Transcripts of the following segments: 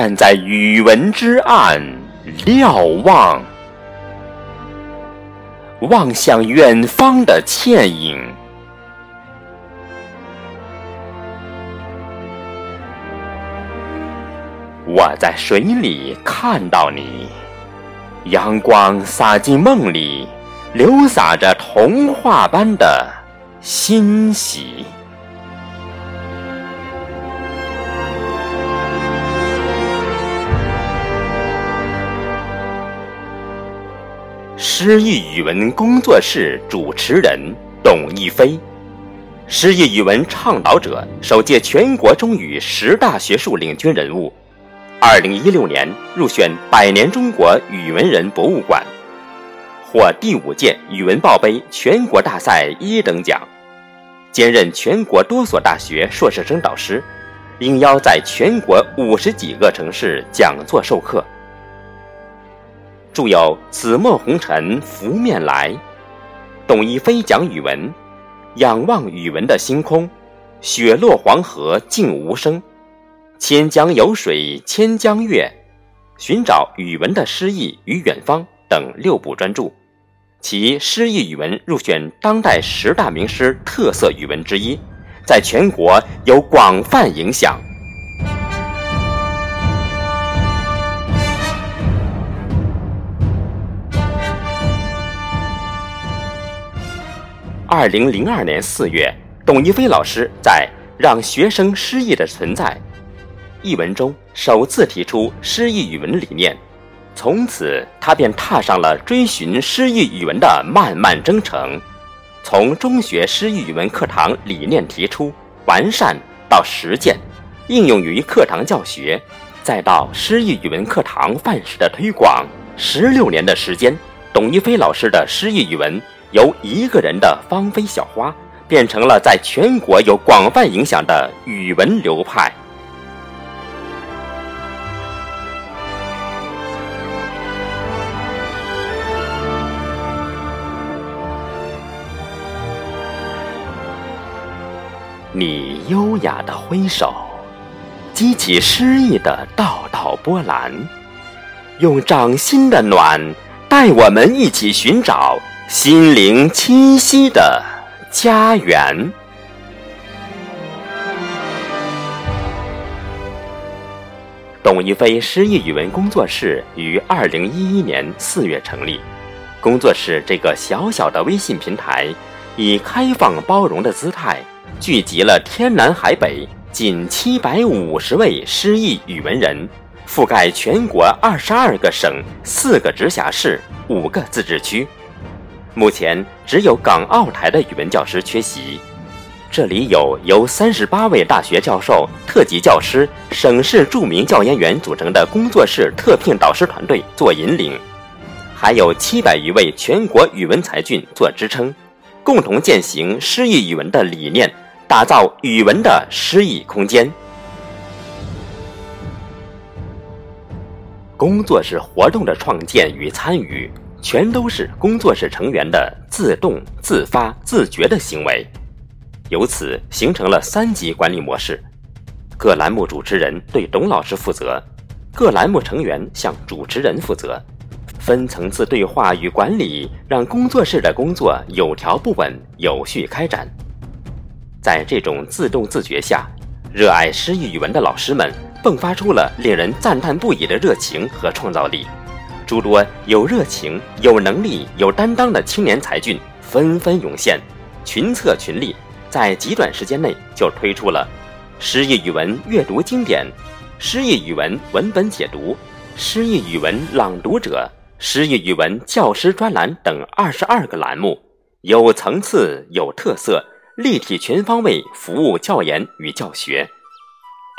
站在宇文之岸瞭望，望向远方的倩影。我在水里看到你，阳光洒进梦里，流洒着童话般的欣喜。诗意语文工作室主持人董一飞，诗意语文倡导者，首届全国中语十大学术领军人物。二零一六年入选百年中国语文人博物馆，获第五届语文报杯全国大赛一等奖，兼任全国多所大学硕士生导师，应邀在全国五十几个城市讲座授课。著有《紫陌红尘拂面来》，董一飞讲语文，仰望语文的星空，雪落黄河静无声。千江有水千江月，寻找语文的诗意与远方等六部专著，其诗意语文入选当代十大名诗特色语文之一，在全国有广泛影响。二零零二年四月，董一飞老师在《让学生诗意的存在》。一文中首次提出诗意语文理念，从此他便踏上了追寻诗意语文的漫漫征程。从中学诗意语文课堂理念提出、完善到实践、应用于课堂教学，再到诗意语文课堂范式的推广，十六年的时间，董一飞老师的诗意语文由一个人的芳菲小花，变成了在全国有广泛影响的语文流派。你优雅的挥手，激起诗意的道道波澜，用掌心的暖，带我们一起寻找心灵栖息的家园。董一飞诗意语文工作室于二零一一年四月成立，工作室这个小小的微信平台，以开放包容的姿态。聚集了天南海北近七百五十位诗意语文人，覆盖全国二十二个省、四个直辖市、五个自治区。目前只有港澳台的语文教师缺席。这里有由三十八位大学教授、特级教师、省市著名教研员组成的工作室特聘导师团队做引领，还有七百余位全国语文才俊做支撑，共同践行诗意语文的理念。打造语文的诗意空间。工作室活动的创建与参与，全都是工作室成员的自动、自发、自觉的行为，由此形成了三级管理模式：各栏目主持人对董老师负责，各栏目成员向主持人负责，分层次对话与管理，让工作室的工作有条不紊、有序开展。在这种自动自觉下，热爱诗意语文的老师们迸发出了令人赞叹不已的热情和创造力。诸多有热情、有能力、有担当的青年才俊纷纷涌现，群策群力，在极短时间内就推出了诗意语文阅读经典、诗意语文文本解读、诗意语文朗读者、诗意语文教师专栏等二十二个栏目，有层次、有特色。立体全方位服务教研与教学，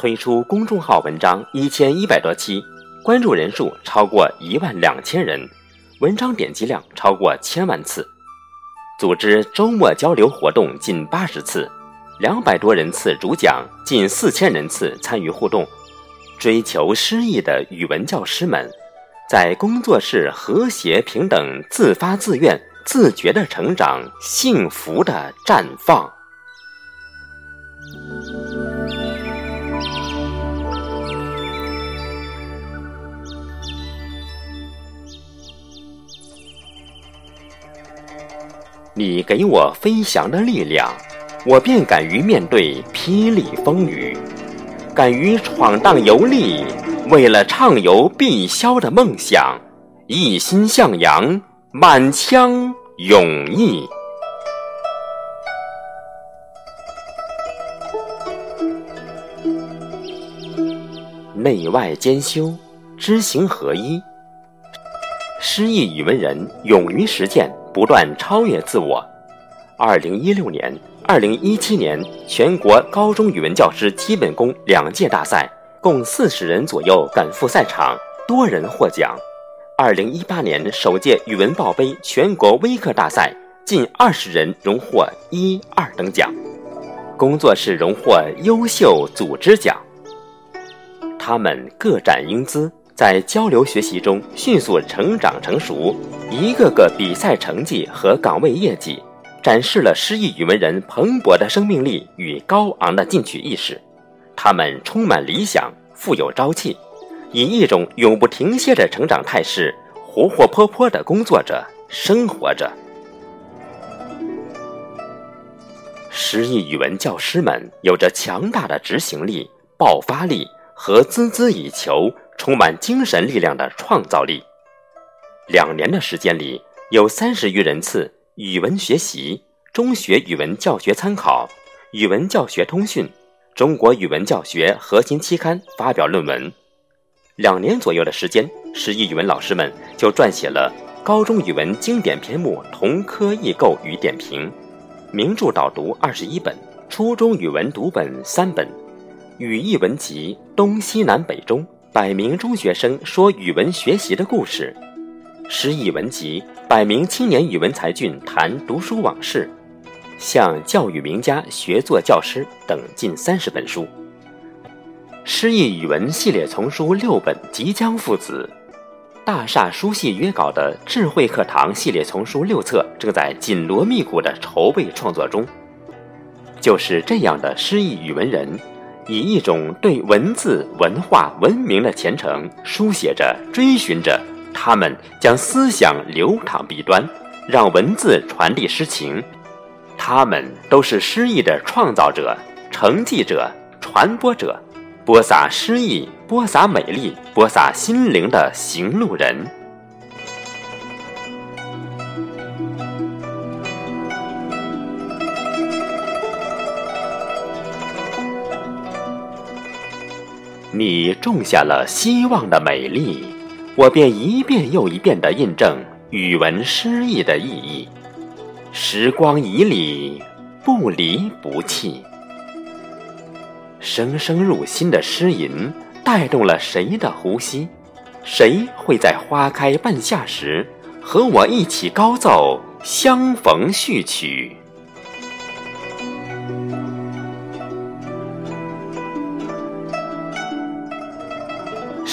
推出公众号文章一千一百多期，关注人数超过一万两千人，文章点击量超过千万次，组织周末交流活动近八十次，两百多人次主讲，近四千人次参与互动。追求诗意的语文教师们，在工作室和谐平等、自发自愿。自觉的成长，幸福的绽放。你给我飞翔的力量，我便敢于面对霹雳风雨，敢于闯荡游历，为了畅游碧霄的梦想，一心向阳，满腔勇毅。内外兼修，知行合一。诗意语文人勇于实践，不断超越自我。二零一六年、二零一七年全国高中语文教师基本功两届大赛，共四十人左右赶赴赛场，多人获奖。二零一八年首届语文报杯全国微课大赛，近二十人荣获一二等奖，工作室荣获优秀组织奖。他们各展英姿。在交流学习中迅速成长成熟，一个个比赛成绩和岗位业绩，展示了诗意语文人蓬勃的生命力与高昂的进取意识。他们充满理想，富有朝气，以一种永不停歇的成长态势，活活泼泼地工作着、生活着。诗意语文教师们有着强大的执行力、爆发力和孜孜以求。充满精神力量的创造力。两年的时间里，有三十余人次语文学习、中学语文教学参考、语文教学通讯、中国语文教学核心期刊发表论文。两年左右的时间，十一语文老师们就撰写了高中语文经典篇目同科异构与点评、名著导读二十一本、初中语文读本三本、语义文集东西南北中。百名中学生说语文学习的故事，诗意文集；百名青年语文才俊谈读书往事，向教育名家学做教师等近三十本书。诗意语文系列丛书六本即将父子，大厦书系约稿的智慧课堂系列丛书六册正在紧锣密鼓的筹备创作中。就是这样的诗意语文人。以一种对文字、文化、文明的虔诚，书写着、追寻着，他们将思想流淌笔端，让文字传递诗情。他们都是诗意的创造者、承继者、传播者，播撒诗意、播撒美丽、播撒心灵的行路人。你种下了希望的美丽，我便一遍又一遍地印证语文诗意的意义。时光以里，不离不弃。声声入心的诗吟，带动了谁的呼吸？谁会在花开半夏时，和我一起高奏相逢序曲？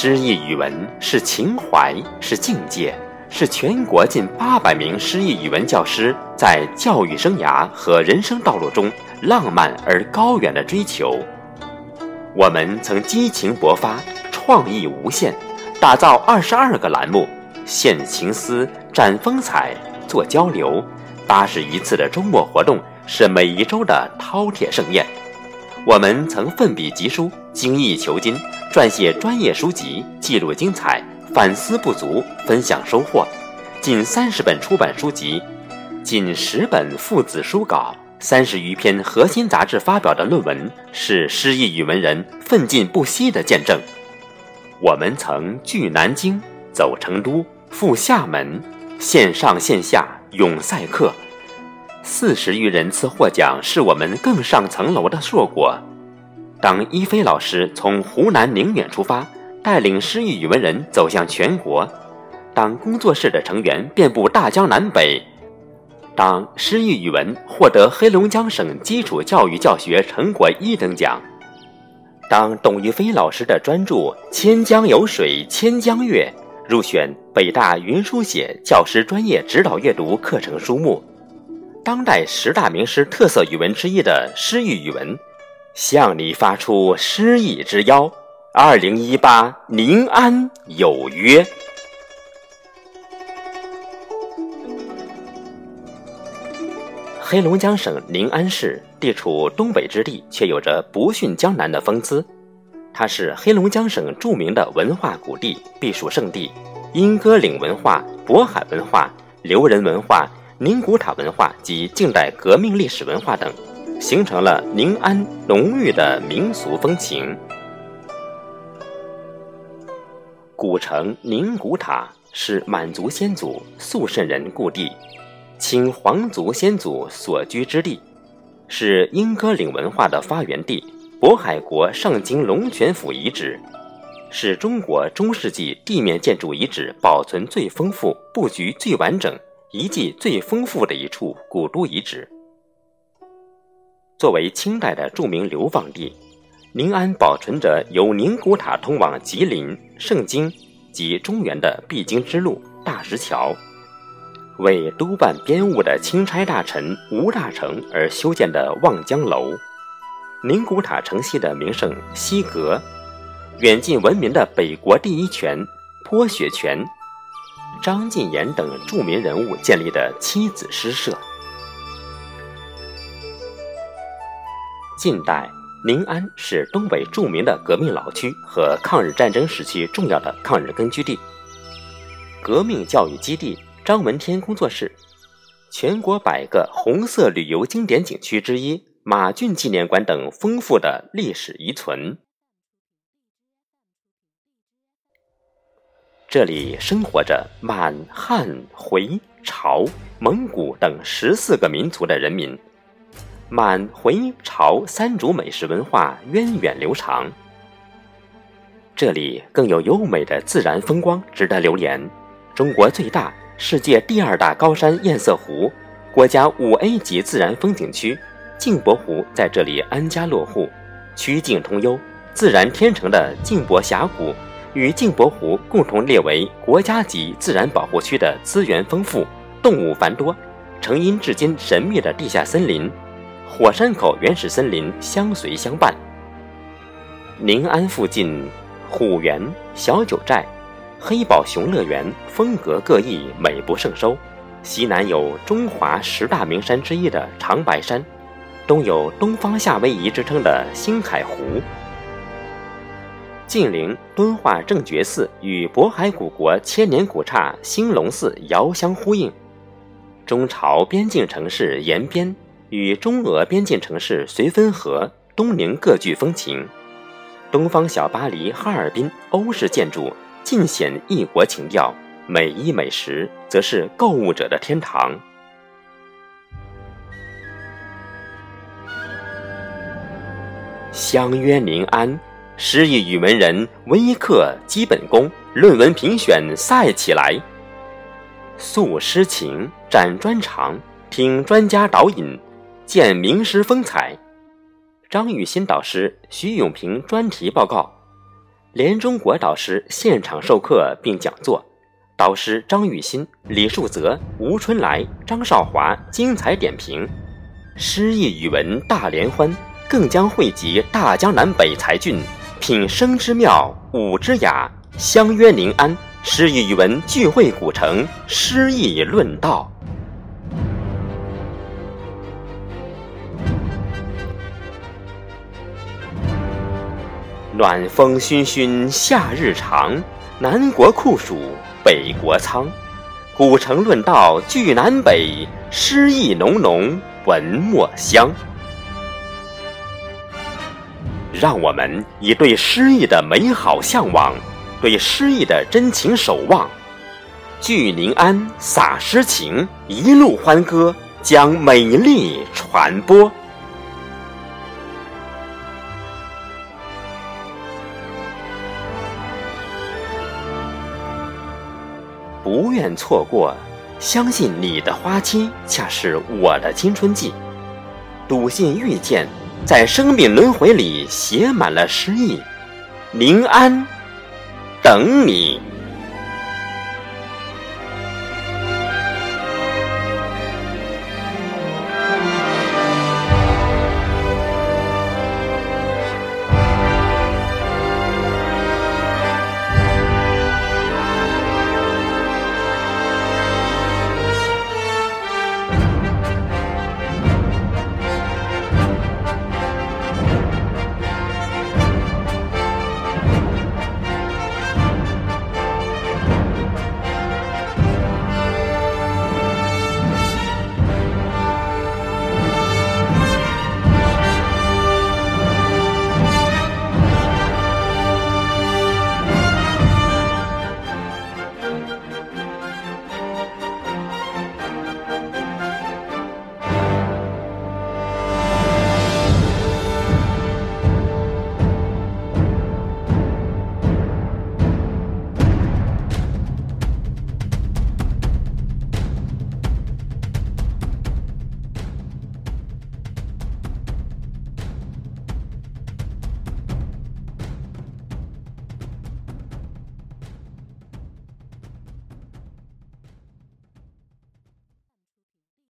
诗意语文是情怀，是境界，是全国近八百名诗意语文教师在教育生涯和人生道路中浪漫而高远的追求。我们曾激情勃发，创意无限，打造二十二个栏目，献情思，展风采，做交流。八十余次的周末活动是每一周的饕餮盛宴。我们曾奋笔疾书，精益求精。撰写专业书籍，记录精彩，反思不足，分享收获。近三十本出版书籍，近十本父子书稿，三十余篇核心杂志发表的论文，是诗意语文人奋进不息的见证。我们曾据南京，走成都，赴厦门，线上线下永赛课，四十余人次获奖，是我们更上层楼的硕果。当一飞老师从湖南宁远出发，带领诗意语文人走向全国；当工作室的成员遍布大江南北；当诗意语文获得黑龙江省基础教育教学成果一等奖；当董一飞老师的专著《千江有水千江月》入选北大云书写教师专业指导阅读课程书目；当代十大名师特色语文之一的诗意语文。向你发出诗意之邀，二零一八宁安有约。黑龙江省宁安市地处东北之地，却有着不逊江南的风姿。它是黑龙江省著名的文化古地、避暑胜地，英歌岭文化、渤海文化、留人文化、宁古塔文化及近代革命历史文化等，形成了宁安浓郁的民俗风情。古城宁古塔是满族先祖肃慎人故地。清皇族先祖所居之地，是英歌岭文化的发源地。渤海国上京龙泉府遗址，是中国中世纪地面建筑遗址保存最丰富、布局最完整、遗迹最丰富的一处古都遗址。作为清代的著名流放地，宁安保存着由宁古塔通往吉林、盛京及中原的必经之路——大石桥。为督办编务的钦差大臣吴大成而修建的望江楼，宁古塔城西的名胜西阁，远近闻名的北国第一泉泼雪泉，张晋言等著名人物建立的七子诗社。近代，宁安是东北著名的革命老区和抗日战争时期重要的抗日根据地、革命教育基地。张闻天工作室，全国百个红色旅游经典景区之一马骏纪念馆等丰富的历史遗存。这里生活着满、汉、回、朝、蒙古等十四个民族的人民，满、回、朝三族美食文化源远流长。这里更有优美的自然风光值得留恋，中国最大。世界第二大高山堰塞湖，国家五 A 级自然风景区镜泊湖在这里安家落户，曲径通幽，自然天成的镜泊峡谷与镜泊湖共同列为国家级自然保护区的资源丰富，动物繁多，成因至今神秘的地下森林——火山口原始森林相随相伴。宁安附近，虎园、小九寨。黑宝熊乐园风格各异，美不胜收。西南有中华十大名山之一的长白山，东有东方夏威夷之称的星海湖。近邻敦化正觉寺与渤海古国千年古刹兴隆寺遥相呼应。中朝边境城市延边与中俄边境城市绥芬河、东宁各具风情。东方小巴黎哈尔滨欧式建筑。尽显异国情调，美衣美食则是购物者的天堂。相约临安，诗意语文人微课基本功，论文评选赛起来。诉诗情，展专长，听专家导引，见名师风采。张玉新导师、徐永平专题报告。连中国导师现场授课并讲座，导师张玉新、李树泽、吴春来、张少华精彩点评，诗意语文大联欢，更将汇集大江南北才俊，品声之妙，舞之雅，相约临安，诗意语文聚会古城，诗意论道。暖风熏熏夏日长，南国酷暑北国苍。古城论道聚南北，诗意浓浓文墨香。让我们以对诗意的美好向往，对诗意的真情守望，聚宁安洒诗情，一路欢歌，将美丽传播。不愿错过，相信你的花期恰是我的青春季。笃信遇见，在生命轮回里写满了诗意。宁安，等你。